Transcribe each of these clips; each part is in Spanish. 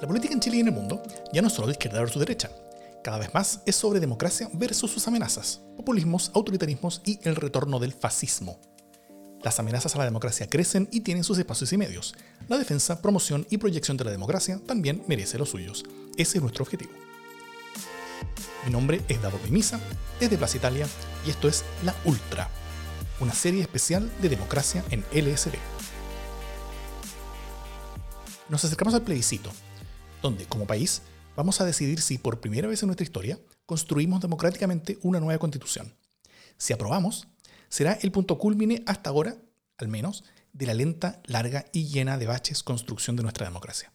La política en Chile y en el mundo ya no es solo de izquierda versus derecha. Cada vez más es sobre democracia versus sus amenazas, populismos, autoritarismos y el retorno del fascismo. Las amenazas a la democracia crecen y tienen sus espacios y medios. La defensa, promoción y proyección de la democracia también merece los suyos. Ese es nuestro objetivo. Mi nombre es Dado Misa, es de Plaza Italia y esto es La Ultra, una serie especial de democracia en LSD. Nos acercamos al plebiscito, donde, como país, vamos a decidir si por primera vez en nuestra historia construimos democráticamente una nueva constitución. Si aprobamos, será el punto culmine hasta ahora, al menos, de la lenta, larga y llena de baches construcción de nuestra democracia.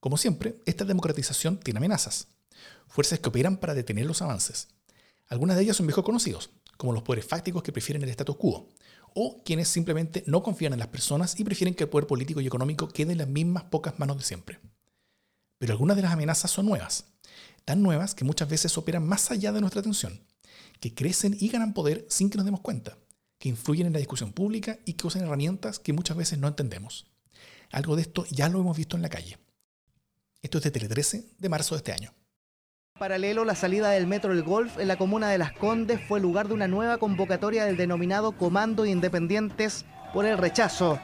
Como siempre, esta democratización tiene amenazas, fuerzas que operan para detener los avances. Algunas de ellas son viejos conocidos, como los poderes fácticos que prefieren el status quo, o quienes simplemente no confían en las personas y prefieren que el poder político y económico quede en las mismas pocas manos de siempre. Pero algunas de las amenazas son nuevas, tan nuevas que muchas veces operan más allá de nuestra atención, que crecen y ganan poder sin que nos demos cuenta, que influyen en la discusión pública y que usan herramientas que muchas veces no entendemos. Algo de esto ya lo hemos visto en la calle. Esto es de Tele 13 de marzo de este año. Paralelo, la salida del Metro El Golf en la comuna de Las Condes fue lugar de una nueva convocatoria del denominado Comando Independientes por el rechazo.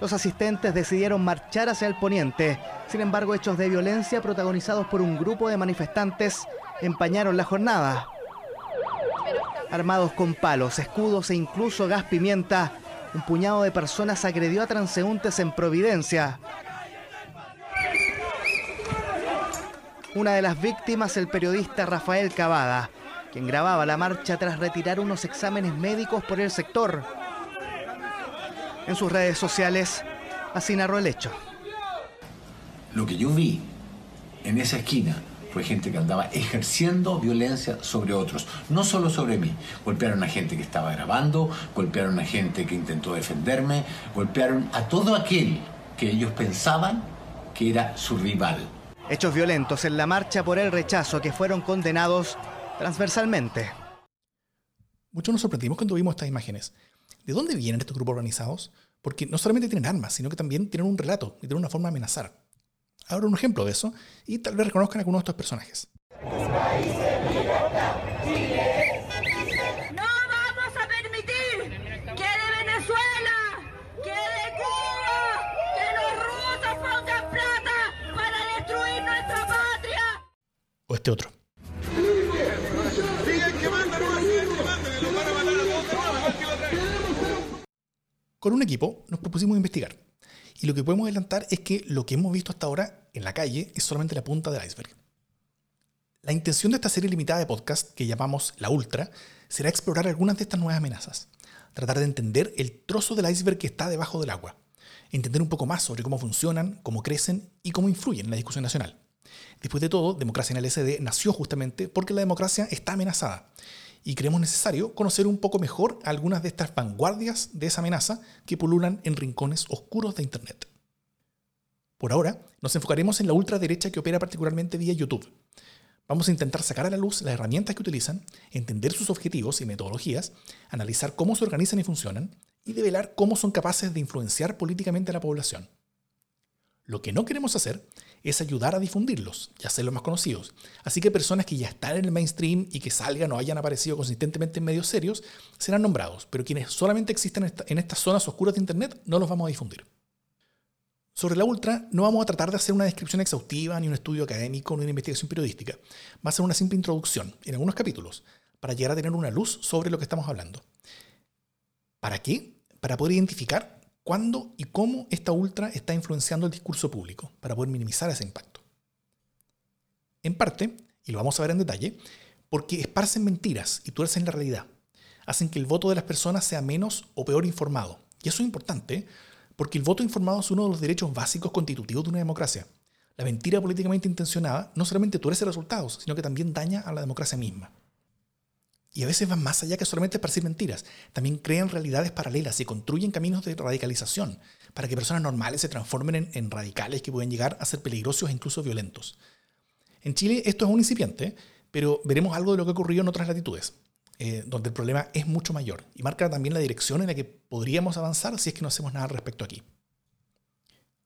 Los asistentes decidieron marchar hacia el poniente. Sin embargo, hechos de violencia protagonizados por un grupo de manifestantes empañaron la jornada. Armados con palos, escudos e incluso gas pimienta, un puñado de personas agredió a transeúntes en Providencia. Una de las víctimas, el periodista Rafael Cavada, quien grababa la marcha tras retirar unos exámenes médicos por el sector. En sus redes sociales, así narró el hecho. Lo que yo vi en esa esquina fue gente que andaba ejerciendo violencia sobre otros, no solo sobre mí. Golpearon a gente que estaba grabando, golpearon a gente que intentó defenderme, golpearon a todo aquel que ellos pensaban que era su rival. Hechos violentos en la marcha por el rechazo que fueron condenados transversalmente. Muchos nos sorprendimos cuando vimos estas imágenes. ¿De dónde vienen estos grupos organizados? Porque no solamente tienen armas, sino que también tienen un relato y tienen una forma de amenazar. Ahora un ejemplo de eso y tal vez reconozcan a algunos de estos personajes. Este otro. Con un equipo nos propusimos investigar. Y lo que podemos adelantar es que lo que hemos visto hasta ahora en la calle es solamente la punta del iceberg. La intención de esta serie limitada de podcast, que llamamos La Ultra, será explorar algunas de estas nuevas amenazas. Tratar de entender el trozo del iceberg que está debajo del agua. Entender un poco más sobre cómo funcionan, cómo crecen y cómo influyen en la discusión nacional. Después de todo, Democracia en el SD nació justamente porque la democracia está amenazada y creemos necesario conocer un poco mejor algunas de estas vanguardias de esa amenaza que pululan en rincones oscuros de Internet. Por ahora, nos enfocaremos en la ultraderecha que opera particularmente vía YouTube. Vamos a intentar sacar a la luz las herramientas que utilizan, entender sus objetivos y metodologías, analizar cómo se organizan y funcionan, y develar cómo son capaces de influenciar políticamente a la población. Lo que no queremos hacer es ayudar a difundirlos y hacerlos más conocidos. Así que personas que ya están en el mainstream y que salgan o hayan aparecido consistentemente en medios serios serán nombrados, pero quienes solamente existen en estas zonas oscuras de Internet no los vamos a difundir. Sobre la Ultra no vamos a tratar de hacer una descripción exhaustiva, ni un estudio académico, ni una investigación periodística. Va a ser una simple introducción en algunos capítulos para llegar a tener una luz sobre lo que estamos hablando. ¿Para qué? Para poder identificar cuándo y cómo esta ultra está influenciando el discurso público para poder minimizar ese impacto. En parte, y lo vamos a ver en detalle, porque esparcen mentiras y tuercen la realidad. Hacen que el voto de las personas sea menos o peor informado. Y eso es importante porque el voto informado es uno de los derechos básicos constitutivos de una democracia. La mentira políticamente intencionada no solamente tuerce resultados, sino que también daña a la democracia misma. Y a veces van más allá que solamente esparcir mentiras. También crean realidades paralelas y construyen caminos de radicalización para que personas normales se transformen en, radicales que pueden llegar a ser peligrosos e incluso violentos. En Chile esto es un incipiente, pero veremos algo de lo que ocurrió en otras latitudes, eh, donde el problema es mucho mayor y marca también la dirección en la que podríamos avanzar si es que no hacemos nada al respecto aquí.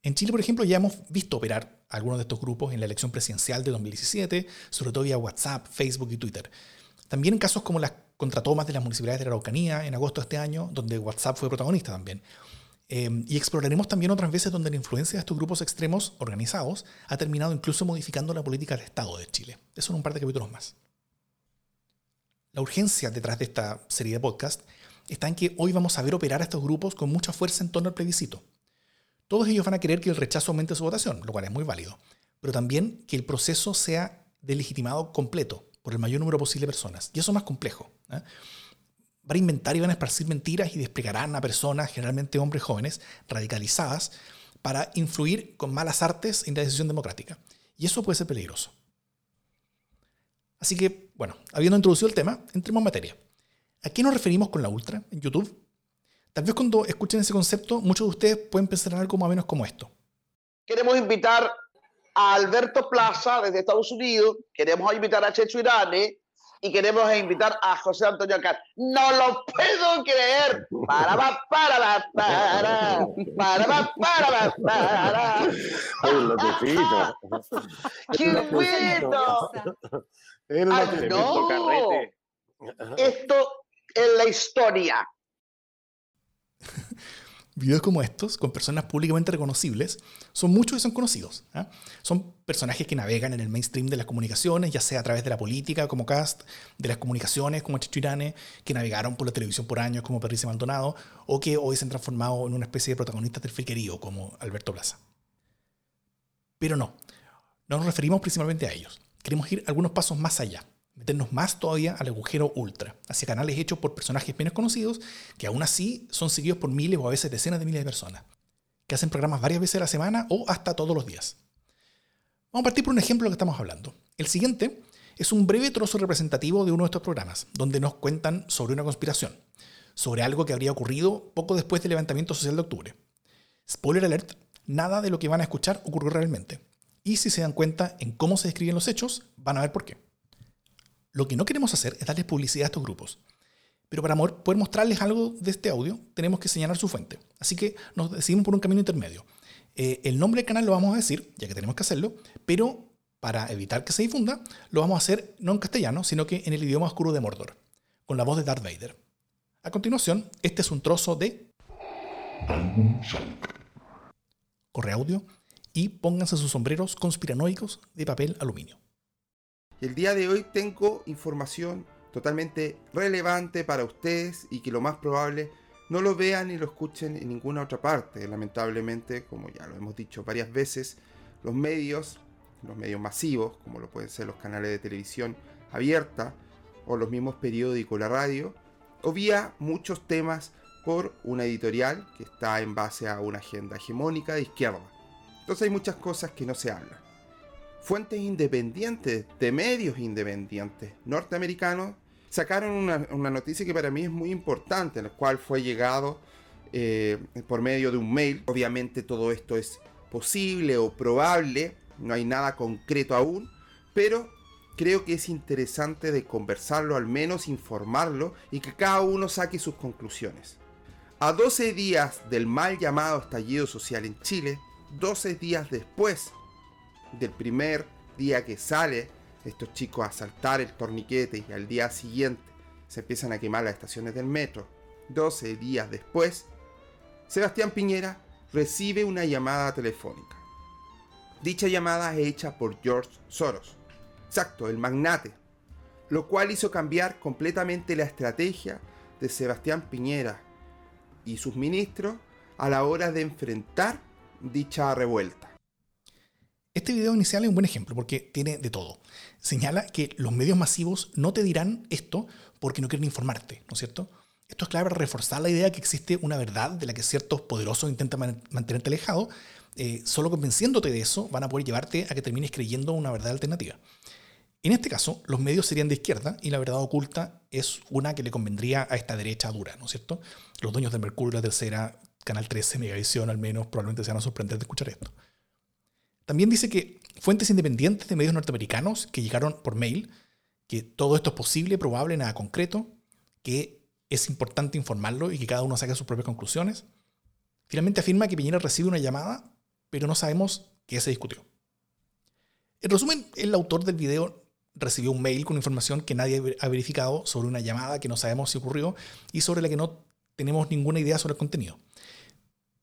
En Chile, por ejemplo, ya hemos visto operar algunos de estos grupos en la elección presidencial de 2017, sobre todo vía WhatsApp, Facebook y Twitter. También en casos como las contratomas de las municipalidades de la Araucanía en agosto de este año, donde WhatsApp fue protagonista también. Eh, y exploraremos también otras veces donde la influencia de estos grupos extremos organizados ha terminado incluso modificando la política del Estado de Chile. Eso en un par de capítulos más. La urgencia detrás de esta serie de podcast está en que hoy vamos a ver operar a estos grupos con mucha fuerza en torno al plebiscito. Todos ellos van a querer que el rechazo aumente su votación, lo cual es muy válido, pero también que el proceso sea delegitimado completo por el mayor número posible de personas. Y eso es más complejo. ¿eh? Van a inventar y van a esparcir mentiras y desplegarán a personas, generalmente hombres jóvenes, radicalizadas, para influir con malas artes en la decisión democrática. Y eso puede ser peligroso. Así que, bueno, habiendo introducido el tema, entremos en materia. ¿A qué nos referimos con la ultra en YouTube? Tal vez cuando escuchen ese concepto, muchos de ustedes pueden pensar en algo más o menos como esto. Queremos invitar a Alberto Plaza desde Estados Unidos, queremos invitar a Checho Irane y queremos invitar a José Antonio Alcázar. ¡No lo puedo creer! Para, para, para, para, para, para, para, ¡Qué bueno! No. Esto es la historia. Videos como estos, con personas públicamente reconocibles, son muchos y son conocidos. ¿ah? Son personajes que navegan en el mainstream de las comunicaciones, ya sea a través de la política como Cast, de las comunicaciones como Chichirane, que navegaron por la televisión por años como Patricia Maldonado, o que hoy se han transformado en una especie de protagonistas del friquerío como Alberto Plaza. Pero no, no nos referimos principalmente a ellos. Queremos ir algunos pasos más allá meternos más todavía al agujero ultra, hacia canales hechos por personajes menos conocidos, que aún así son seguidos por miles o a veces decenas de miles de personas, que hacen programas varias veces a la semana o hasta todos los días. Vamos a partir por un ejemplo de lo que estamos hablando. El siguiente es un breve trozo representativo de uno de estos programas, donde nos cuentan sobre una conspiración, sobre algo que habría ocurrido poco después del levantamiento social de octubre. Spoiler alert, nada de lo que van a escuchar ocurrió realmente. Y si se dan cuenta en cómo se describen los hechos, van a ver por qué. Lo que no queremos hacer es darles publicidad a estos grupos. Pero para poder mostrarles algo de este audio, tenemos que señalar su fuente. Así que nos decidimos por un camino intermedio. Eh, el nombre del canal lo vamos a decir, ya que tenemos que hacerlo, pero para evitar que se difunda, lo vamos a hacer no en castellano, sino que en el idioma oscuro de Mordor, con la voz de Darth Vader. A continuación, este es un trozo de... Corre audio y pónganse sus sombreros conspiranoicos de papel aluminio. El día de hoy tengo información totalmente relevante para ustedes y que lo más probable no lo vean ni lo escuchen en ninguna otra parte. Lamentablemente, como ya lo hemos dicho varias veces, los medios, los medios masivos, como lo pueden ser los canales de televisión abierta o los mismos periódicos, la radio, obvia muchos temas por una editorial que está en base a una agenda hegemónica de izquierda. Entonces hay muchas cosas que no se hablan fuentes independientes, de medios independientes norteamericanos, sacaron una, noticia que para mí es muy importante, la cual fue llegado eh, por medio de un mail. Obviamente todo esto es posible o probable, no hay nada concreto aún, pero creo que es interesante de conversarlo, al menos informarlo y que cada uno saque sus conclusiones. A 12 días del mal llamado estallido social en Chile, 12 días después del primer día que sale estos chicos a saltar el torniquete y al día siguiente se empiezan a quemar las estaciones del metro. 12 días después, Sebastián Piñera recibe una llamada telefónica. Dicha llamada es hecha por George Soros, exacto, el magnate, lo cual hizo cambiar completamente la estrategia de Sebastián Piñera y sus ministros a la hora de enfrentar dicha revuelta. Este video inicial es un buen ejemplo porque tiene de todo. Señala que los medios masivos no te dirán esto porque no quieren informarte, ¿no es cierto? Esto es clave para reforzar la idea que existe una verdad de la que ciertos poderosos intentan mantenerte alejado. Eh, solo convenciéndote de eso van a poder llevarte a que termines creyendo una verdad alternativa. En este caso, los medios serían de izquierda y la verdad oculta es una que le convendría a esta derecha dura, ¿no es cierto? Los dueños de Mercurio, la tercera, Canal 13, Megavisión al menos, probablemente se van a sorprender de escuchar esto. También dice que fuentes independientes de medios norteamericanos que llegaron por mail, que todo esto es posible, probable, nada concreto, que es importante informarlo y que cada uno saque sus propias conclusiones. Finalmente afirma que Piñera recibe una llamada, pero no sabemos qué se discutió. En resumen, el autor del video recibió un mail con información que nadie ha verificado sobre una llamada que no sabemos si ocurrió y sobre la que no tenemos ninguna idea sobre el contenido.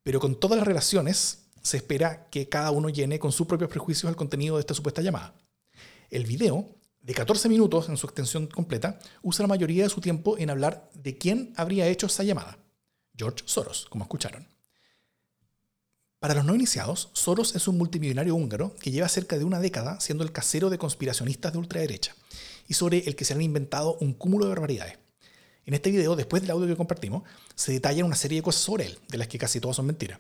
Pero con todas las relaciones, se espera que cada uno llene con sus propios prejuicios el contenido de esta supuesta llamada. El video, de 14 minutos en su extensión completa, usa la mayoría de su tiempo en hablar de quién habría hecho esa llamada. George Soros, como escucharon. Para los no iniciados, Soros es un multimillonario húngaro que lleva cerca de una década siendo el casero de conspiracionistas de ultraderecha y sobre el que se han inventado un cúmulo de barbaridades. En este video, después del audio que compartimos, se detallan una serie de cosas sobre él, de las que casi todas son mentiras.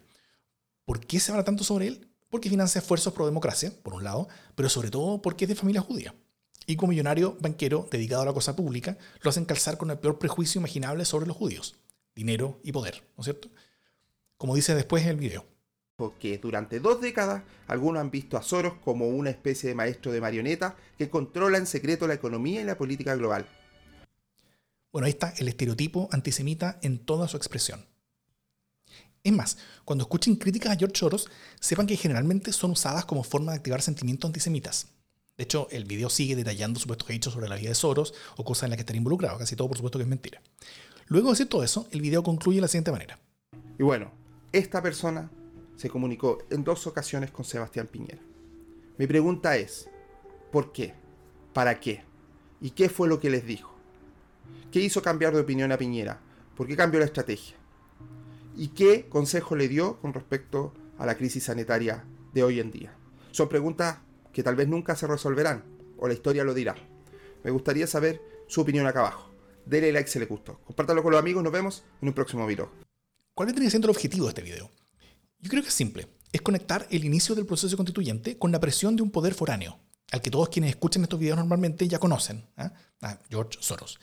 ¿Por qué se habla tanto sobre él? Porque financia esfuerzos pro democracia, por un lado, pero sobre todo porque es de familia judía. Y como millonario banquero dedicado a la cosa pública, lo hacen calzar con el peor prejuicio imaginable sobre los judíos: dinero y poder, ¿no es cierto? Como dice después en el video que durante dos décadas algunos han visto a Soros como una especie de maestro de marioneta que controla en secreto la economía y la política global. Bueno, ahí está el estereotipo antisemita en toda su expresión. Es más, cuando escuchen críticas a George Soros, sepan que generalmente son usadas como forma de activar sentimientos antisemitas. De hecho, el video sigue detallando supuestos hechos sobre la vida de Soros o cosas en las que estaría involucrado, casi todo por supuesto que es mentira. Luego de decir todo eso, el video concluye de la siguiente manera. Y bueno, esta persona se comunicó en dos ocasiones con Sebastián Piñera. Mi pregunta es, ¿por qué? ¿Para qué? ¿Y qué fue lo que les dijo? ¿Qué hizo cambiar de opinión a Piñera? ¿Por qué cambió la estrategia? ¿Y qué consejo le dio con respecto a la crisis sanitaria de hoy en día? Son preguntas que tal vez nunca se resolverán, o la historia lo dirá. Me gustaría saber su opinión acá abajo. Dele like si le gustó. Compártalo con los amigos, nos vemos en un próximo video. ¿Cuál vendría siendo el objetivo de este video? Yo creo que es simple. Es conectar el inicio del proceso constituyente con la presión de un poder foráneo, al que todos quienes escuchen estos videos normalmente ya conocen, ¿ah? a George Soros.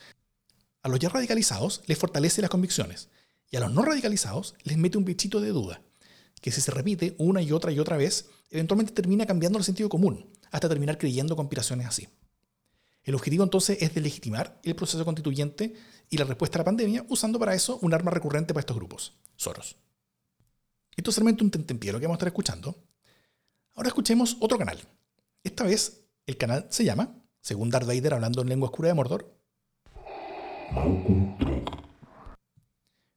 A los ya radicalizados les fortalece las convicciones, y a los no radicalizados les mete un bichito de duda, que si se repite una y otra y otra vez, eventualmente termina cambiando el sentido común, hasta terminar creyendo conspiraciones así. El objetivo entonces es legitimar el proceso constituyente y la respuesta a la pandemia usando para eso un arma recurrente para estos grupos, Soros. Esto es solamente un tentempié lo que vamos a estar escuchando. Ahora escuchemos otro canal. Esta vez el canal se llama, según Darth Vader hablando en lengua oscura de Mordor,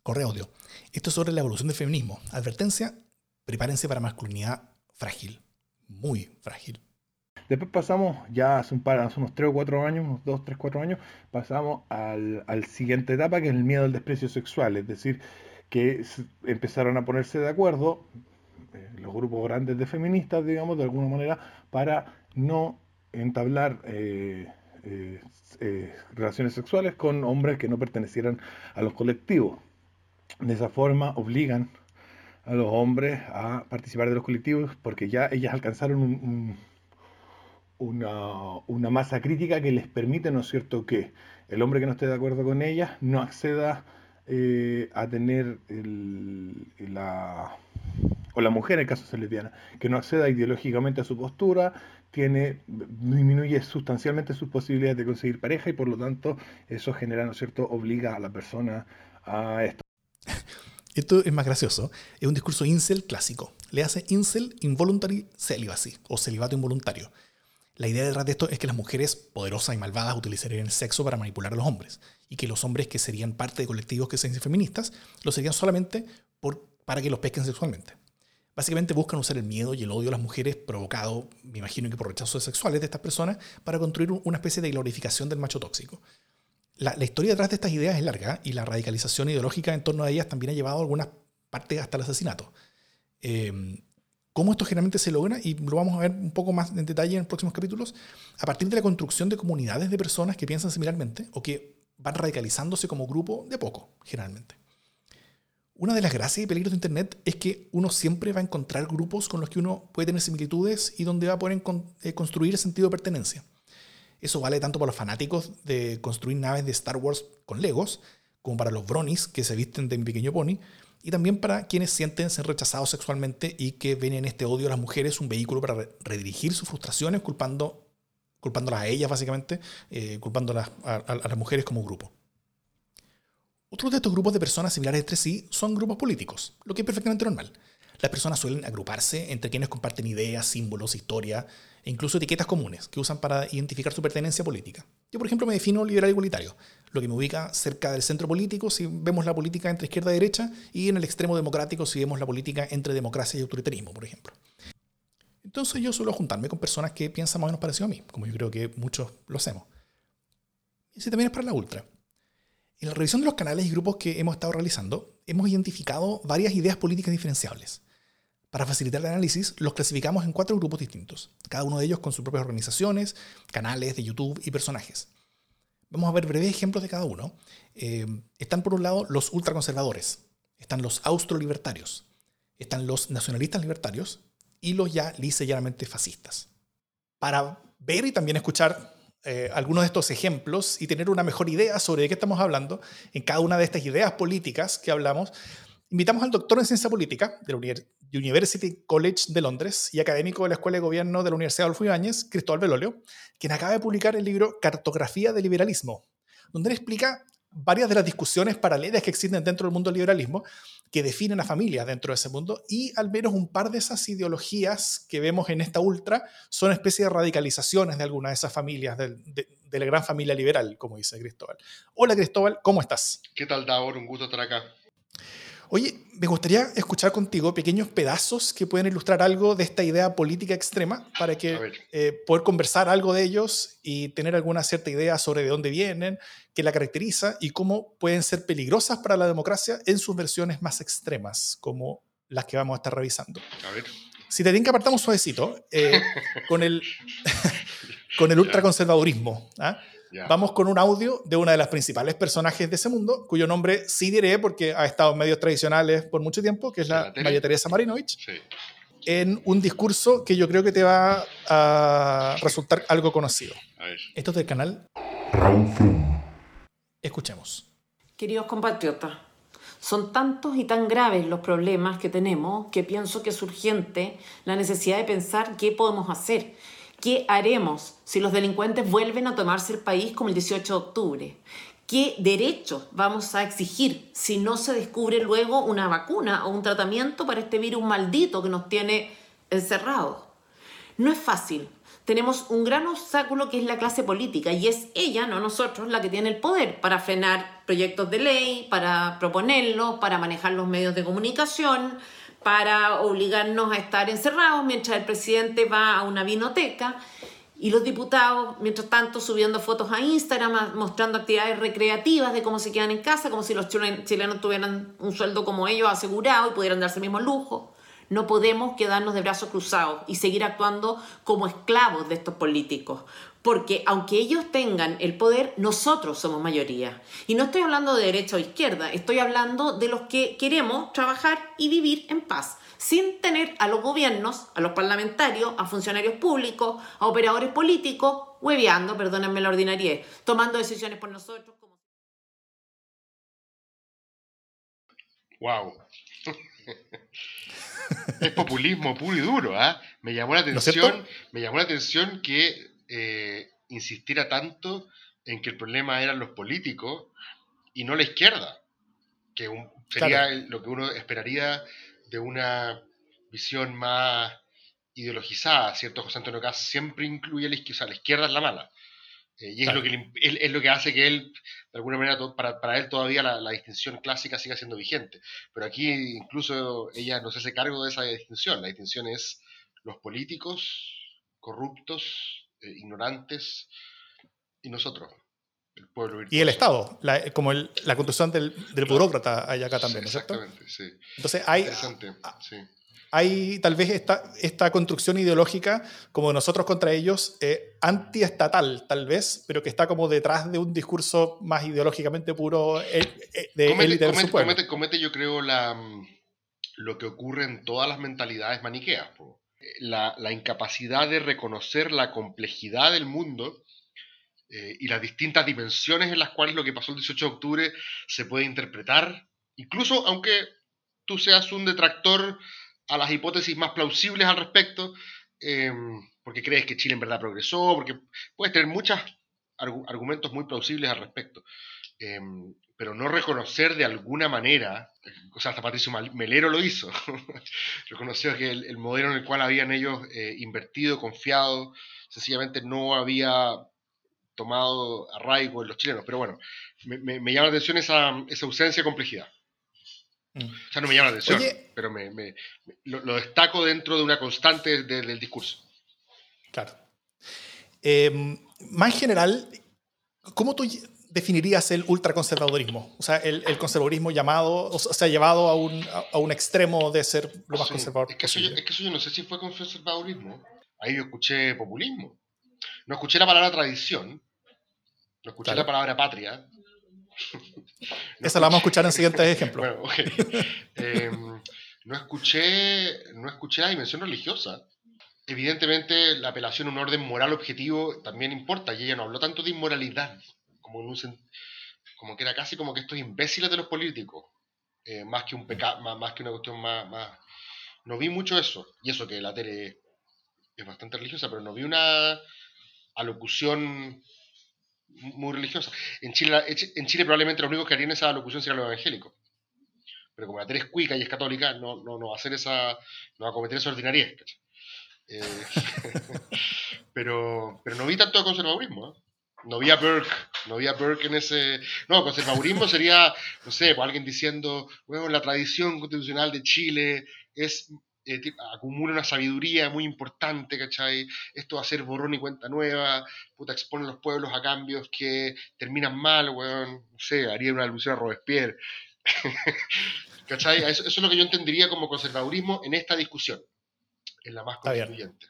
Corre audio. Esto es sobre la evolución del feminismo. Advertencia, prepárense para masculinidad frágil. Muy frágil. Después pasamos, ya hace, un par, hace unos 3 o 4 años, unos 2, 3, 4 años, pasamos al, siguiente etapa, que es el miedo al desprecio sexual. Es decir, que empezaron a ponerse de acuerdo, eh, los grupos grandes de feministas, digamos, de alguna manera, para no entablar eh, eh, relaciones sexuales con hombres que no pertenecieran a los colectivos. De esa forma obligan a los hombres a participar de los colectivos porque ya ellas alcanzaron una, una, masa crítica que les permite, ¿no es cierto?, que el hombre que no esté de acuerdo con ellas no acceda eh, a tener la, o la mujer, en el caso de ser lesbiana, que no acceda ideológicamente a su postura, tiene, disminuye sustancialmente sus posibilidades de conseguir pareja y por lo tanto eso genera, ¿no es cierto?, obliga a la persona a esto. Esto es más gracioso. Es un discurso incel clásico. Le hace incel involuntary celibacy o celibato involuntario. La idea detrás de esto es que las mujeres poderosas y malvadas utilizarían el sexo para manipular a los hombres y que los hombres que serían parte de colectivos que se dicen feministas lo serían solamente para que los pesquen sexualmente. Básicamente buscan usar el miedo y el odio a las mujeres provocado, me imagino que por rechazos sexuales de estas personas, para construir una especie de glorificación del macho tóxico. La, historia detrás de estas ideas es larga y la radicalización ideológica en torno a ellas también ha llevado a algunas partes hasta el asesinato. Eh, ¿Cómo esto generalmente se logra? Y lo vamos a ver un poco más en detalle en próximos capítulos. A partir de la construcción de comunidades de personas que piensan similarmente o que van radicalizándose como grupo de poco, generalmente. Una de las gracias y peligros de Internet es que uno siempre va a encontrar grupos con los que uno puede tener similitudes y donde va a poder eh, construir sentido de pertenencia. Eso vale tanto para los fanáticos de construir naves de Star Wars con Legos, como para los bronies que se visten de mi pequeño pony, y también para quienes sienten ser rechazados sexualmente y que ven en este odio a las mujeres un vehículo para redirigir sus frustraciones culpando, culpándolas a ellas básicamente, eh, culpándolas a, las mujeres como grupo. Otros de estos grupos de personas similares entre sí son grupos políticos, lo que es perfectamente normal. Las personas suelen agruparse entre quienes comparten ideas, símbolos, historia incluso etiquetas comunes que usan para identificar su pertenencia política. Yo, por ejemplo, me defino liberal igualitario, lo que me ubica cerca del centro político si vemos la política entre izquierda y derecha y en el extremo democrático si vemos la política entre democracia y autoritarismo, por ejemplo. Entonces yo suelo juntarme con personas que piensan más o menos parecido a mí, como yo creo que muchos lo hacemos. Y ese también es para la ultra. En la revisión de los canales y grupos que hemos estado realizando, hemos identificado varias ideas políticas diferenciables. Para facilitar el análisis, los clasificamos en cuatro grupos distintos, cada uno de ellos con sus propias organizaciones, canales de YouTube y personajes. Vamos a ver breves ejemplos de cada uno. Eh, están por un lado los ultraconservadores, están los austrolibertarios, están los nacionalistas libertarios y los ya lisa fascistas. Para ver y también escuchar eh, algunos de estos ejemplos y tener una mejor idea sobre de qué estamos hablando en cada una de estas ideas políticas que hablamos, invitamos al doctor en ciencia política de la University College de Londres y académico de la Escuela de Gobierno de la Universidad Adolfo Ibáñez, Cristóbal Belolio, quien acaba de publicar el libro Cartografía del Liberalismo, donde él explica varias de las discusiones paralelas que existen dentro del mundo del liberalismo, que definen a familias dentro de ese mundo, y al menos un par de esas ideologías que vemos en esta ultra son especie de radicalizaciones de alguna de esas familias, de, de la gran familia liberal, como dice Cristóbal. Hola Cristóbal, ¿cómo estás? ¿Qué tal, Davor? Un gusto estar acá. Oye, me gustaría escuchar contigo pequeños pedazos que pueden ilustrar algo de esta idea política extrema para que eh, poder conversar algo de ellos y tener alguna cierta idea sobre de dónde vienen, qué la caracteriza y cómo pueden ser peligrosas para la democracia en sus versiones más extremas, como las que vamos a estar revisando. A ver. Si te que apartamos suavecito, eh, con, el, con el ultraconservadurismo. ¿ah? Vamos con un audio de una de las principales personajes de ese mundo, cuyo nombre sí diré porque ha estado en medios tradicionales por mucho tiempo, que es la, María Teresa Marinovich, en un discurso que yo creo que te va a resultar algo conocido. Esto es del canal Escuchemos. Queridos compatriotas, son tantos y tan graves los problemas que tenemos que pienso que es urgente la necesidad de pensar qué podemos hacer ¿Qué haremos si los delincuentes vuelven a tomarse el país como el 18 de octubre? ¿Qué derechos vamos a exigir si no se descubre luego una vacuna o un tratamiento para este virus maldito que nos tiene encerrados? No es fácil. Tenemos un gran obstáculo que es la clase política y es ella, no nosotros, la que tiene el poder para frenar proyectos de ley, para proponerlos, para manejar los medios de comunicación, para obligarnos a estar encerrados mientras el presidente va a una vinoteca y los diputados, mientras tanto, subiendo fotos a Instagram, mostrando actividades recreativas de cómo se quedan en casa, como si los chilenos tuvieran un sueldo como ellos asegurado y pudieran darse el mismo lujo. No podemos quedarnos de brazos cruzados y seguir actuando como esclavos de estos políticos, porque aunque ellos tengan el poder, nosotros somos mayoría. Y no estoy hablando de derecha o izquierda, estoy hablando de los que queremos trabajar y vivir en paz, sin tener a los gobiernos, a los parlamentarios, a funcionarios públicos, a operadores políticos, hueveando, perdónenme la ordinariedad, tomando decisiones por nosotros. Como... ¡Wow! es populismo puro y duro, ¿ah? Me llamó la atención, me llamó la atención que eh, insistiera tanto en que el problema eran los políticos y no la izquierda, que sería lo que uno esperaría de una visión más ideologizada, ¿cierto? José Antonio Caz siempre incluye la izquierda, la izquierda es la mala. Eh, y es, lo que, es, lo que hace que él, de alguna manera, para, para él todavía la, la, distinción clásica siga siendo vigente. Pero aquí incluso ella no se hace cargo de esa distinción. La distinción es los políticos corruptos eh, ignorantes y nosotros, el pueblo Y el Estado, como el, la construcción del, del burócrata hay acá también, Exactamente, sí. Entonces hay, hay tal vez esta, esta construcción ideológica como nosotros contra ellos, eh, antiestatal tal vez, pero que está como detrás de un discurso más ideológicamente puro eh, de comete, comete, comete, comete, yo creo, la, mm, lo que ocurre en todas las mentalidades maniqueas la, incapacidad de reconocer la complejidad del mundo eh, y las distintas dimensiones en las cuales lo que pasó el 18 de octubre se puede interpretar, incluso aunque tú seas un detractor a las hipótesis más plausibles al respecto, em, porque crees que Chile en verdad progresó, porque puedes tener muchos argumentos muy plausibles al respecto. Em, pero no reconocer de alguna manera, o sea, hasta Patricio Melero lo hizo, reconoció que el, modelo en el cual habían ellos eh, invertido, confiado, sencillamente no había tomado arraigo en los chilenos. Pero bueno, me, llama la atención esa, ausencia de complejidad. Mm. O sea, no me llama la atención, pero me, lo, destaco dentro de una constante del discurso. Claro. Em, más en general, ¿cómo tú definirías el ultraconservadurismo? O sea, el, conservadurismo llamado, o sea, llevado a un, a, un extremo de ser lo más conservador es que, eso yo, es que eso yo no sé si fue conservadurismo. Ahí yo escuché populismo. No escuché la palabra tradición. No escuché la palabra patria. Esa la vamos a escuchar en siguientes ejemplos. Bueno, em, no, escuché, no escuché la dimensión religiosa. Evidentemente, la apelación a un orden moral objetivo también importa, y ella no habló tanto de inmoralidad como, como que era casi como que estos imbéciles de los políticos, eh, más, que un pecado, más, que una cuestión más, más, No vi mucho eso, y eso que la tele es bastante religiosa, pero no vi una alocución muy religiosa. En Chile, en Chile probablemente lo único que harían esa alocución sería los evangélicos. Pero como la tele es cuica y es católica, no, no, no va a hacer esa, no va a cometer esa ordinariedad. Eh, pero, pero no vi tanto de conservadurismo. ¿eh? No había Burke, no había Burke en ese... No, conservadurismo sería, no sé, pues alguien diciendo, bueno, la tradición constitucional de Chile es... Eh, acumula una sabiduría muy importante, ¿cachai? Esto va a ser borrón y cuenta nueva, puta, expone a los pueblos a cambios que terminan mal, weón, no sé, haría una alusión a Robespierre. ¿Cachai? Eso, es lo que yo entendería como conservadurismo en esta discusión, en la más constituyente.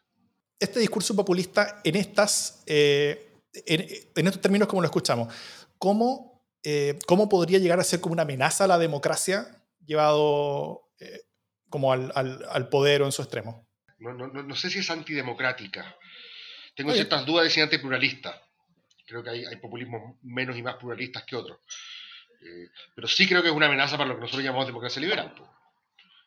Este discurso populista en estas... Eh en, estos términos, como lo escuchamos, ¿cómo, eh, ¿cómo podría llegar a ser como una amenaza a la democracia llevado eh, como al, al, poder o en su extremo? No, no, no, sé si es antidemocrática. Tengo ciertas dudas de si es antipluralista. Creo que hay, hay populismos menos y más pluralistas que otros. Eh, pero sí creo que es una amenaza para lo que nosotros llamamos democracia liberal.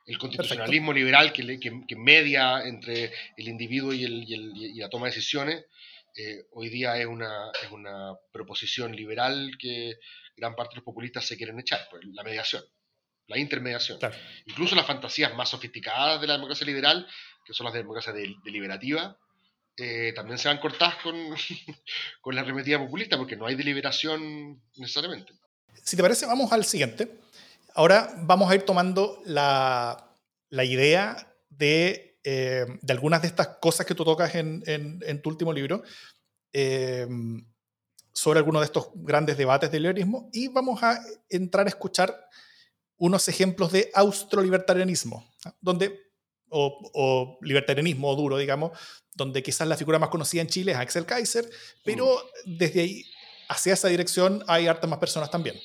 El constitucionalismo liberal que, que, que, media entre el individuo y, el, y, el, y la toma de decisiones eh, hoy día es una, es una proposición liberal que gran parte de los populistas se quieren echar, pues, la mediación, la intermediación. Incluso las fantasías más sofisticadas de la democracia liberal, que son las de democracia deliberativa, eh, también se van cortadas con, con la arremetida populista, porque no hay deliberación necesariamente. Si te parece, vamos al siguiente. Ahora vamos a ir tomando la, la idea de eh, de algunas de estas cosas que tú tocas en, tu último libro, eh, sobre algunos de estos grandes debates del liberalismo, y vamos a entrar a escuchar unos ejemplos de austrolibertarianismo, donde, o, libertarianismo duro, digamos, donde quizás la figura más conocida en Chile es Axel Kaiser, pero desde ahí hacia esa dirección hay hartas más personas también.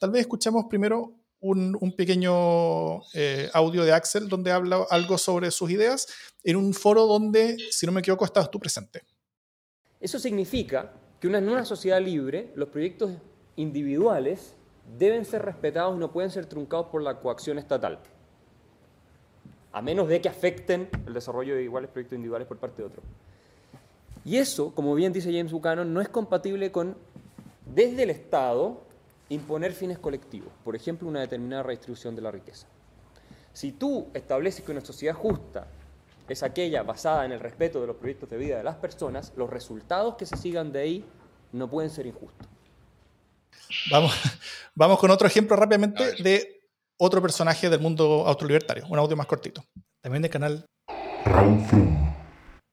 Tal vez escuchemos primero un, pequeño eh, audio de Axel donde habla algo sobre sus ideas en un foro donde, si no me equivoco, estabas tú presente. Eso significa que en una sociedad libre los proyectos individuales deben ser respetados y no pueden ser truncados por la coacción estatal, a menos de que afecten el desarrollo de iguales proyectos individuales por parte de otros. Y eso, como bien dice James Buchanan, no es compatible con, desde el Estado, imponer fines colectivos, por ejemplo, una determinada redistribución de la riqueza. Si tú estableces que una sociedad justa es aquella basada en el respeto de los proyectos de vida de las personas, los resultados que se sigan de ahí no pueden ser injustos. Vamos, vamos con otro ejemplo rápidamente de otro personaje del mundo autolibertario, un audio más cortito, también del canal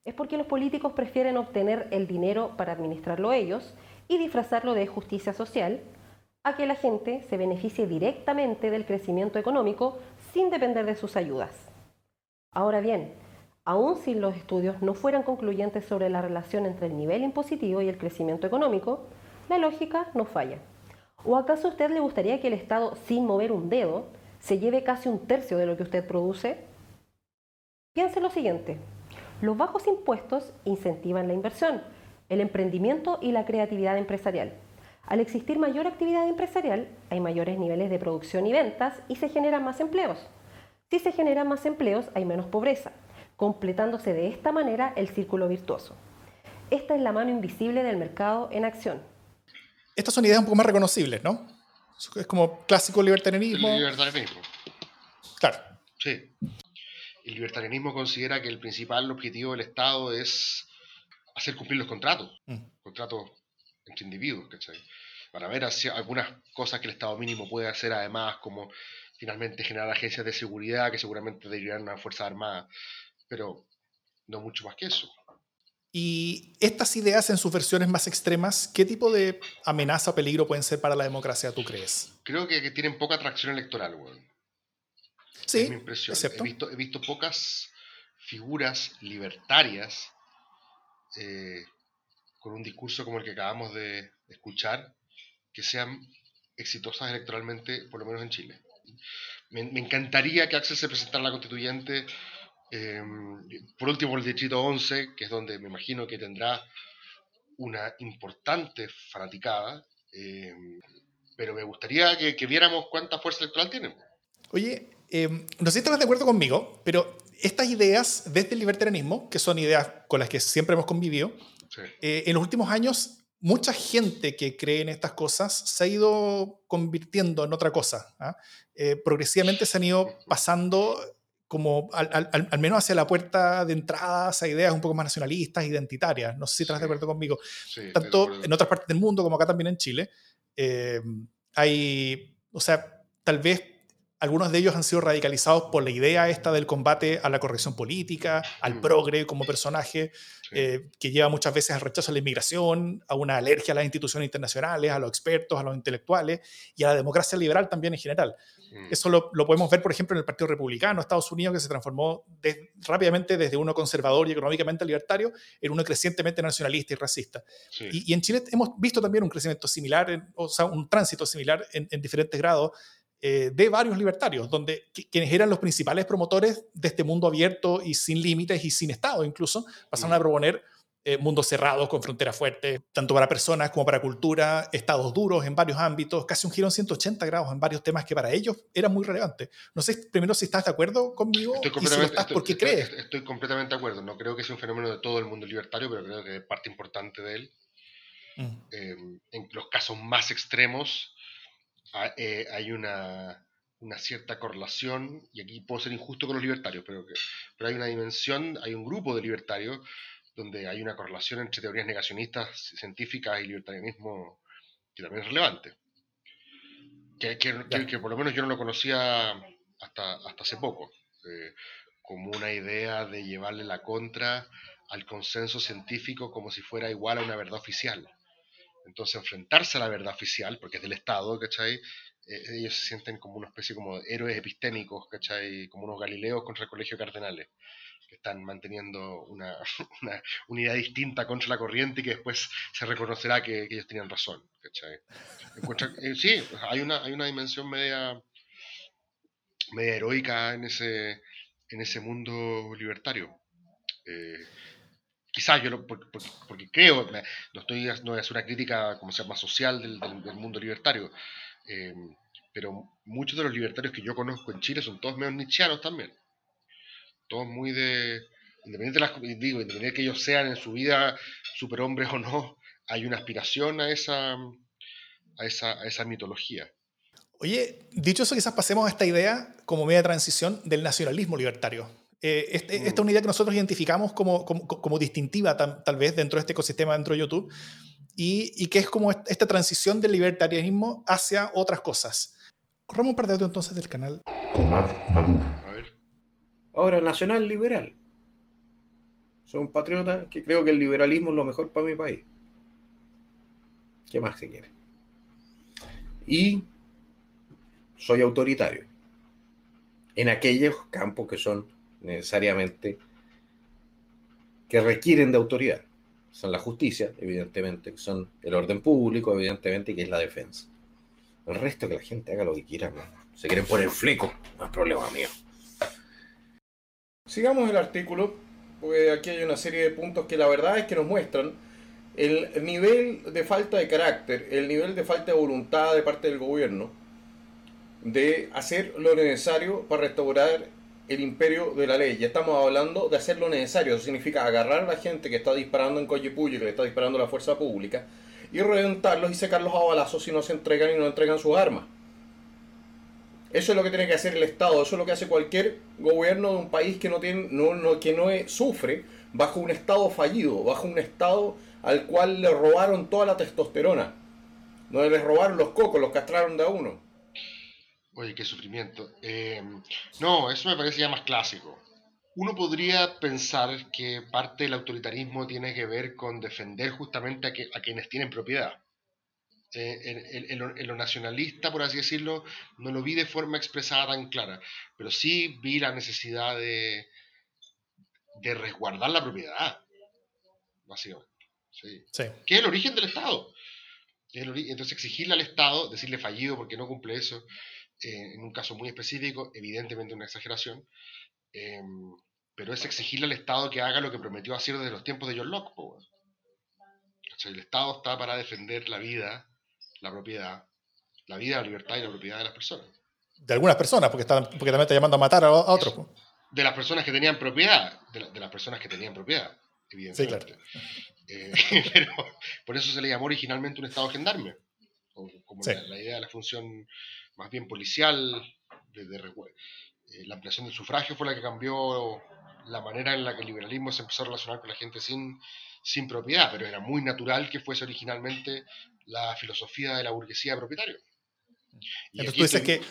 Es porque los políticos prefieren obtener el dinero para administrarlo ellos y disfrazarlo de justicia social a que la gente se beneficie directamente del crecimiento económico sin depender de sus ayudas. Ahora bien, aun si los estudios no fueran concluyentes sobre la relación entre el nivel impositivo y el crecimiento económico, la lógica no falla. ¿O acaso a usted le gustaría que el Estado, sin mover un dedo, se lleve casi un tercio de lo que usted produce? Piense lo siguiente, los bajos impuestos incentivan la inversión, el emprendimiento y la creatividad empresarial. Al existir mayor actividad empresarial, hay mayores niveles de producción y ventas y se generan más empleos. Si se generan más empleos, hay menos pobreza, completándose de esta manera el círculo virtuoso. Esta es la mano invisible del mercado en acción. Estas son ideas un poco más reconocibles, ¿no? Es como clásico libertarianismo. El libertarianismo. Claro. Sí. El libertarianismo considera que el principal objetivo del Estado es hacer cumplir los contratos. Mm. Contratos entre individuos, ¿cachai? Para ver hacia algunas cosas que el Estado mínimo puede hacer, además, como finalmente generar agencias de seguridad que seguramente deberían una fuerza armada, pero no mucho más que eso. Y estas ideas en sus versiones más extremas, ¿qué tipo de amenaza o peligro pueden ser para la democracia, tú crees? Creo que, que tienen poca atracción electoral, weón. Sí, es mi impresión. He visto, he visto pocas figuras libertarias eh, con un discurso como el que acabamos de escuchar que sean exitosas electoralmente, por lo menos en Chile. Me, encantaría que Axel se presentara a la constituyente, eh, por último el distrito 11, que es donde me imagino que tendrá una importante fanaticada, eh, pero me gustaría que, viéramos cuánta fuerza electoral tienen. Oye, eh, no sé si estarás de acuerdo conmigo, pero estas ideas desde el libertarianismo, que son ideas con las que siempre hemos convivido, Sí. eh, en los últimos años mucha gente que cree en estas cosas se ha ido convirtiendo en otra cosa. ¿ah? Eh, progresivamente se han ido pasando como al, al- al menos hacia la puerta de entrada a ideas un poco más nacionalistas, identitarias. No sé si estarás de Sí. acuerdo conmigo. Sí, de Tanto acuerdo. en otras partes del mundo como acá también en Chile. eh, hay, o sea, tal vez algunos de ellos han sido radicalizados por la idea esta del combate a la corrección política, al Mm. progre como personaje, eh, que lleva muchas veces al rechazo a la inmigración, a una alergia a las instituciones internacionales, a los expertos, a los intelectuales y a la democracia liberal también en general. Mm. Eso lo, lo podemos ver, por ejemplo, en el Partido Republicano de Estados Unidos, que se transformó de- rápidamente desde uno conservador y económicamente libertario en uno crecientemente nacionalista y racista. Sí. Y, y en Chile hemos visto también un crecimiento similar, en- o sea, un tránsito similar en, en diferentes grados eh, de varios libertarios, donde qui- quienes eran los principales promotores de este mundo abierto y sin límites y sin Estado incluso, pasaron a proponer eh, mundos cerrados con fronteras fuertes, tanto para personas como para cultura, estados duros en varios ámbitos, casi un giro en 180 grados en varios temas que para ellos eran muy relevantes. No sé primero si estás de acuerdo conmigo Estoy y si lo estás, ¿por qué estoy- crees? estoy- estoy completamente de acuerdo. No creo que sea un fenómeno de todo el mundo libertario, pero creo que es parte importante de él. Mm. Eh, en los casos más extremos eh, hay una, una cierta correlación, y aquí puedo ser injusto con los libertarios, pero, que- pero hay una dimensión, hay un grupo de libertarios donde hay una correlación entre teorías negacionistas científicas y libertarianismo que también es relevante. Que, que- que- que por lo menos yo no lo conocía hasta, hasta hace poco, eh, como una idea de llevarle la contra al consenso científico como si fuera igual a una verdad oficial. Entonces, enfrentarse a la verdad oficial, porque es del Estado, ¿cachai? Eh, ellos se sienten como una especie como héroes epistémicos, ¿cachai? Como unos galileos contra el colegio de cardenales, que están manteniendo una, unidad distinta contra la corriente y que después se reconocerá que, ellos tenían razón, ¿cachai? Eh, sí, hay una, hay una dimensión media, media heroica en ese, en ese mundo libertario. Eh, quizás yo, lo- porque, creo, no estoy no voy a hacer una crítica como sea más social del, mundo libertario, eh, pero muchos de los libertarios que yo conozco en Chile son todos medio nietzscheanos también. Todos muy de. Independiente de las, digo, independiente de que ellos sean en su vida superhombres o no, hay una aspiración a esa, a esa, a esa mitología. Oye, dicho eso, quizás pasemos a esta idea como media transición del nacionalismo libertario. Eh, este- Mm. Esta es una idea que nosotros identificamos como, como, como distintiva tam- tal vez dentro de este ecosistema dentro de YouTube y, y que es como est- esta transición del libertarianismo hacia otras cosas. Corramos un par de audio entonces del canal. A ver. Ahora, nacional liberal. Soy un patriota que creo que el liberalismo es lo mejor para mi país. ¿Qué más se quiere? Y soy autoritario. En aquellos campos que son necesariamente que requieren de autoridad. Son la justicia, evidentemente, son el orden público, evidentemente, que es la defensa. El resto que la gente haga lo que quiera, se quieren poner fleco, no es problema mío. Sigamos el artículo, porque aquí hay una serie de puntos que la verdad es que nos muestran el nivel de falta de carácter, el nivel de falta de voluntad de parte del gobierno de hacer lo necesario para restaurar el imperio de la ley. Ya estamos hablando de hacer lo necesario. Eso significa agarrar a la gente que está disparando en Coyipulli, que le está disparando a la fuerza pública, y reventarlos y secarlos a balazos si no se entregan y no entregan sus armas. Eso es lo que tiene que hacer el Estado, eso es lo que hace cualquier gobierno de un país que no tiene, que no sufre bajo un Estado fallido, bajo un Estado al cual le robaron toda la testosterona, donde les robaron los cocos, los castraron de a uno. Oye, qué sufrimiento. Eh, no, eso me parece ya más clásico. Uno podría pensar que parte del autoritarismo tiene que ver con defender justamente a, quienes tienen propiedad. Eh, en, lo nacionalista, por así decirlo, no lo vi de forma expresada tan clara, pero sí vi la necesidad de, de resguardar la propiedad, básicamente. Sí. Que es el origen del Estado. Entonces exigirle al Estado, decirle fallido porque no cumple eso, eh, en un caso muy específico, evidentemente una exageración, em, pero es exigirle al Estado que haga lo que prometió hacer desde los tiempos de John Locke. O sea, el Estado está para defender la vida, la propiedad, la vida, la libertad y la propiedad de las personas. De algunas personas, porque, están, porque también está llamando a matar a, otros. De las personas que tenían propiedad, de, las personas que tenían propiedad, evidentemente. Eh, pero por eso se le llamó originalmente un Estado gendarme, como la, idea de la función más bien policial, de, eh, la ampliación del sufragio fue la que cambió la manera en la que el liberalismo se empezó a relacionar con la gente sin, sin propiedad, pero era muy natural que fuese originalmente la filosofía de la burguesía propietaria. Entonces tú dices que,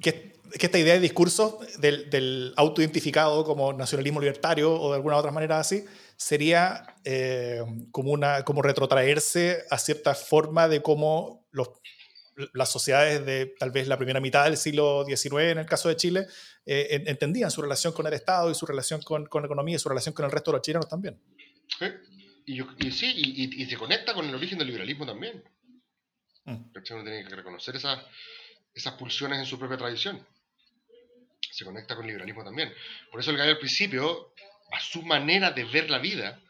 que, esta idea de discurso del, del autoidentificado como nacionalismo libertario o de alguna otra manera así, sería eh, como, una, como retrotraerse a cierta forma de cómo los las sociedades de tal vez la primera mitad del siglo XIX, en el caso de Chile, eh, entendían su relación con el Estado y su relación con, con, la economía y su relación con el resto de los chilenos también. Y, sí, y, se conecta con el origen del liberalismo también. Mm. Uno tiene que reconocer esas, esas pulsiones en su propia tradición. Se conecta con el liberalismo también. Por eso el gallo al principio, a su manera de ver la vida,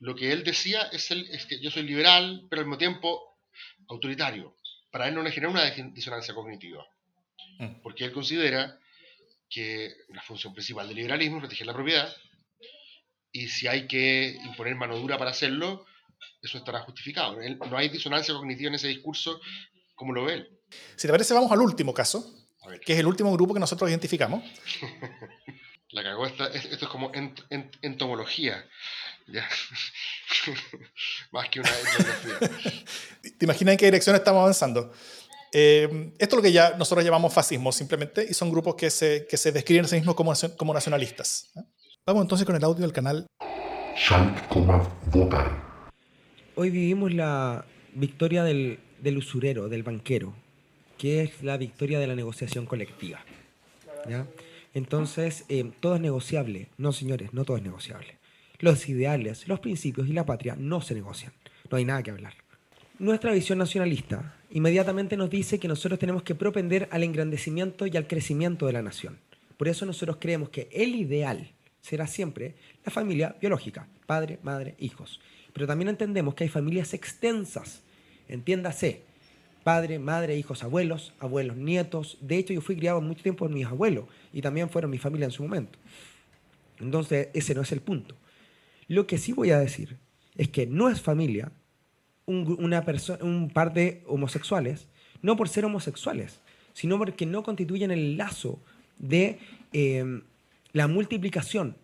lo que él decía es, el, es que yo soy liberal, pero al mismo tiempo autoritario para él no le genera una disonancia cognitiva. Mm. Porque él considera que la función principal del liberalismo es proteger la propiedad y si hay que imponer mano dura para hacerlo, eso estará justificado. no hay disonancia cognitiva en ese discurso como lo ve él. Si te parece, vamos al último caso, que es el último grupo que nosotros identificamos. la cagó, esto es como entomología. Más que una ¿Te imaginas en qué dirección estamos avanzando? Eh, esto es lo que ya nosotros llamamos fascismo, simplemente, y son grupos que se, que se describen a sí mismos como, como nacionalistas. ¿eh? Vamos entonces con el audio del canal. Hoy vivimos la victoria del, del, usurero, del banquero, que es la victoria de la negociación colectiva. ¿ya? Entonces, eh, todo es negociable. No, señores, no todo es negociable. Los ideales, los principios y la patria no se negocian. No hay nada que hablar. Nuestra visión nacionalista inmediatamente nos dice que nosotros tenemos que propender al engrandecimiento y al crecimiento de la nación. Por eso nosotros creemos que el ideal será siempre la familia biológica, padre, madre, hijos. Pero también entendemos que hay familias extensas, entiéndase, padre, madre, hijos, abuelos, abuelos, nietos. De hecho, yo fui criado mucho tiempo por mis abuelos y también fueron mi familia en su momento. Entonces, ese no es el punto. Lo que sí voy a decir es que no es familia un, par de homosexuales, no por ser homosexuales, sino porque no constituyen el lazo de em, la multiplicación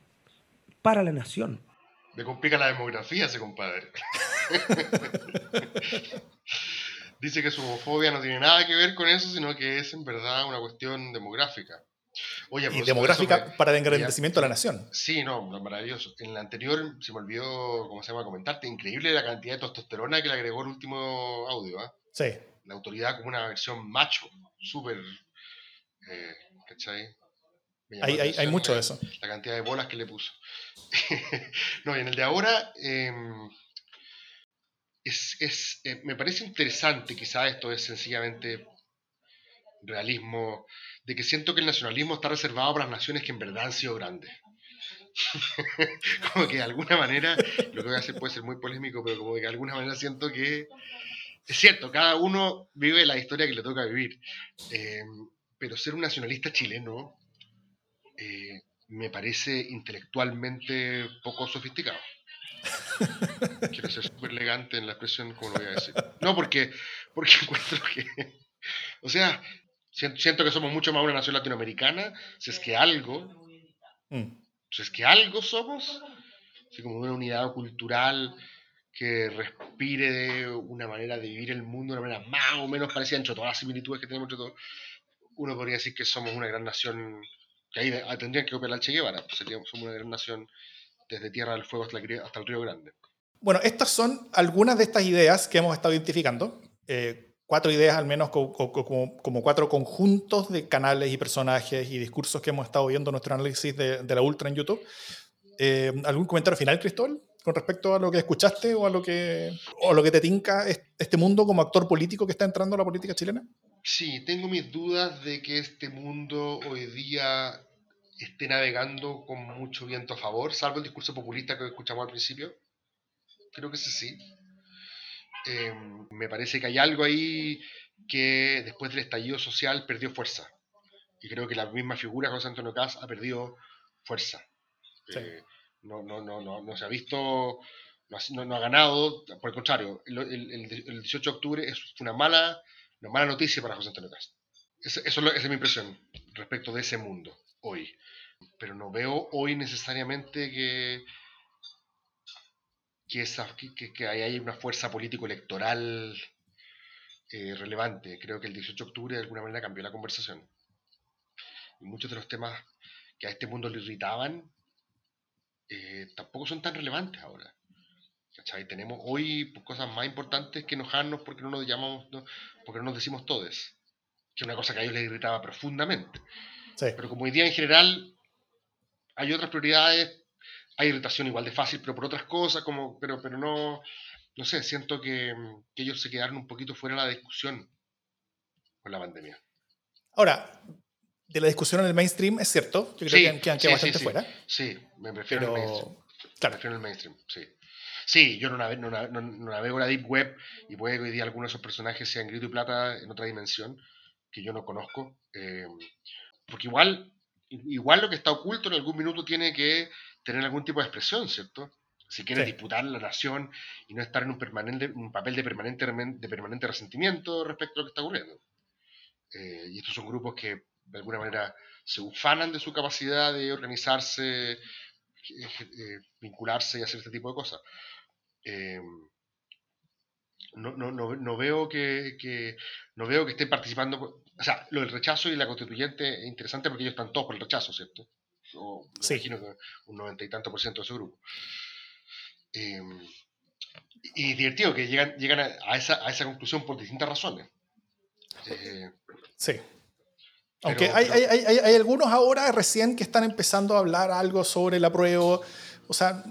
para la nación. Me complica la demografía ese compadre. Dice que su homofobia no tiene nada que ver con eso, sino que es en verdad una cuestión demográfica y pues, demográfica para el engrandecimiento de la nación. Sí, no, maravilloso. En la anterior se me olvidó, ¿cómo se llama?, comentarte, increíble la cantidad de testosterona que le agregó el último audio. ¿ah? Sí. La autoridad como una versión macho, súper, eh, ¿cachai? Hay, hay, hay, mucho de eso. La cantidad de bolas que le puso. no, y en el de ahora, em, es, es, eh, me parece interesante, quizá esto es sencillamente realismo de que siento que el nacionalismo está reservado para las naciones que en verdad han sido grandes. como que de alguna manera, lo que voy a hacer puede ser muy polémico, pero como que de alguna manera siento que es cierto, cada uno vive la historia que le toca vivir. Eh, pero ser un nacionalista chileno eh, me parece intelectualmente poco sofisticado. Quiero ser súper elegante en la expresión, como lo voy a decir. No, porque, porque encuentro que. O sea, siento que somos mucho más una nación latinoamericana, si es que algo. Mm. Si es que algo somos, así como una unidad cultural que respire de una manera de vivir el mundo de una manera más o menos parecida entre todas las similitudes que tenemos entre todos. Uno podría decir que somos una gran nación, que ahí tendrían que operar Che Guevara, pues somos una gran nación desde Tierra del Fuego hasta, el Río Grande. Bueno, estas son algunas de estas ideas que hemos estado identificando. Eh, cuatro ideas al menos como, como, cuatro conjuntos de canales y personajes y discursos que hemos estado viendo en nuestro análisis de, la Ultra en YouTube. Eh, ¿Algún comentario final, Cristóbal, con respecto a lo que escuchaste o a lo que, o a lo que te tinca este mundo como actor político que está entrando a la política chilena? Sí, tengo mis dudas de que este mundo hoy día esté navegando con mucho viento a favor, salvo el discurso populista que escuchamos al principio. Creo que ese sí. Em, me parece que hay algo ahí que después del estallido social perdió fuerza. Y creo que la misma figura José Antonio Caz ha perdido fuerza. Eh, no, no, no, no, no se ha visto, no ha, ganado, por el contrario, el, el, 18 de octubre es una mala, una mala noticia para José Antonio Caz. eso, esa es mi impresión respecto de ese mundo hoy. Pero no veo hoy necesariamente que, que, esa, que, que haya una fuerza político-electoral eh, relevante. Creo que el 18 de octubre de alguna manera cambió la conversación. Y muchos de los temas que a este mundo le irritaban eh, tampoco son tan relevantes ahora. ¿Cachai? Tenemos hoy cosas más importantes que enojarnos porque no nos llamamos, porque no nos decimos todos. Que es una cosa que a ellos les irritaba profundamente. Pero como hoy día en general hay otras prioridades, hay irritación igual de fácil, pero por otras cosas, como, pero, pero no, no sé, siento que, ellos se quedaron un poquito fuera de la discusión con la pandemia. Ahora, de la discusión en el mainstream, es cierto, yo creo que han quedado bastante fuera. Sí, me prefiero el mainstream. Claro. Me prefiero el mainstream, sí. Sí, yo no navego, no, navego la Deep Web y puede que hoy día algunos de esos personajes sean grito y plata en otra dimensión que yo no conozco. Eh, porque igual, igual lo que está oculto en algún minuto tiene que tener algún tipo de expresión, ¿cierto? Si quieres disputar la nación y no estar en un, permanente, un papel de permanente, de permanente resentimiento respecto a lo que está ocurriendo. Eh, y estos son grupos que de alguna manera se ufanan de su capacidad de organizarse, eh, eh, vincularse y hacer este tipo de cosas. no, no, no, no, veo que, no veo que estén participando o sea, lo del rechazo y la constituyente es interesante porque ellos están todos por el rechazo, ¿cierto? O me imagino que un noventa y tanto por ciento de su grupo. Em, y divertido que llegan, llegan a, esa, a esa conclusión por distintas razones. Eh, sí. Aunque hay, hay, hay, hay, algunos ahora recién que están empezando a hablar algo sobre el apruebo. O sea,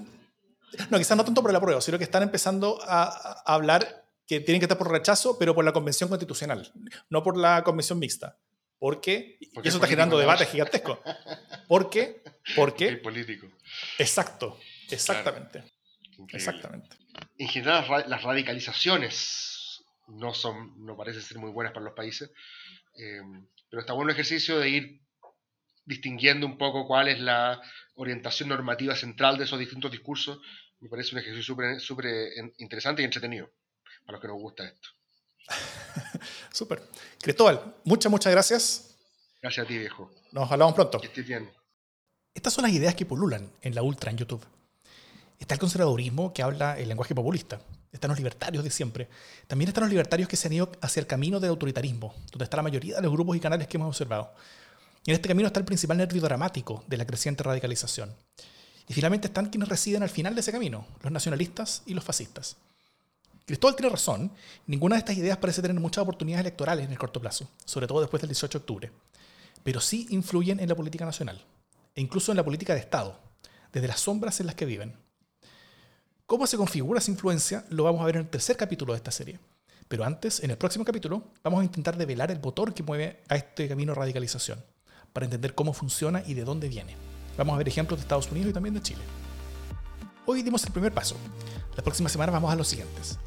no, quizás no tanto por el apruebo, sino que están empezando a, a hablar que tienen que estar por rechazo, pero por la convención constitucional, no por la convención mixta. ¿Por qué? y eso está generando debates gigantescos. ¿Por qué? Porque... político. Exacto, exactamente. Exactamente. En general, las radicalizaciones no, son, no parecen ser muy buenas para los países, eh, pero está bueno el ejercicio de ir distinguiendo un poco cuál es la orientación normativa central de esos distintos discursos. Me parece un ejercicio súper interesante y entretenido a los que nos gusta esto. Súper. Cristóbal, muchas, muchas gracias. Gracias a ti, viejo. Nos hablamos pronto. Que estés bien. Estas son las ideas que pululan en la Ultra en YouTube. Está el conservadurismo que habla el lenguaje populista. Están los libertarios de siempre. También están los libertarios que se han ido hacia el camino del autoritarismo, donde está la mayoría de los grupos y canales que hemos observado. Y en este camino está el principal nervio dramático de la creciente radicalización. Y finalmente están quienes residen al final de ese camino, los nacionalistas y los fascistas. Cristóbal tiene razón, ninguna de estas ideas parece tener muchas oportunidades electorales en el corto plazo, sobre todo después del 18 de octubre, pero sí influyen en la política nacional, e incluso en la política de Estado, desde las sombras en las que viven. ¿Cómo se configura esa influencia? Lo vamos a ver en el tercer capítulo de esta serie. Pero antes, en el próximo capítulo, vamos a intentar develar el motor que mueve a este camino de radicalización, para entender cómo funciona y de dónde viene. Vamos a ver ejemplos de Estados Unidos y también de Chile. Hoy dimos el primer paso. La próxima semana vamos a los siguientes.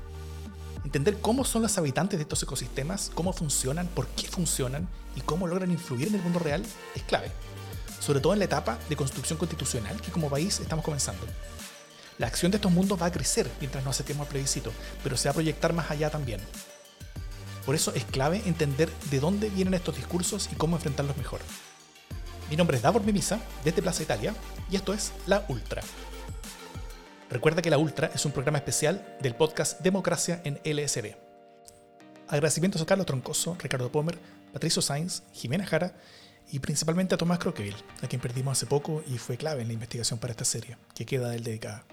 Entender cómo son los habitantes de estos ecosistemas, cómo funcionan, por qué funcionan y cómo logran influir en el mundo real es clave, sobre todo en la etapa de construcción constitucional que como país estamos comenzando. La acción de estos mundos va a crecer mientras nos acerquemos al plebiscito, pero se va a proyectar más allá también. Por eso es clave entender de dónde vienen estos discursos y cómo enfrentarlos mejor. Mi nombre es Davor Mimisa, desde Plaza Italia, y esto es La Ultra. Recuerda que La Ultra es un programa especial del podcast Democracia en LSD. Agradecimientos a Carlos Troncoso, Ricardo Pomer, Patricio Sainz, Jimena Jara y principalmente a Tomás Croqueville, a quien perdimos hace poco y fue clave en la investigación para esta serie, que queda del dedicada.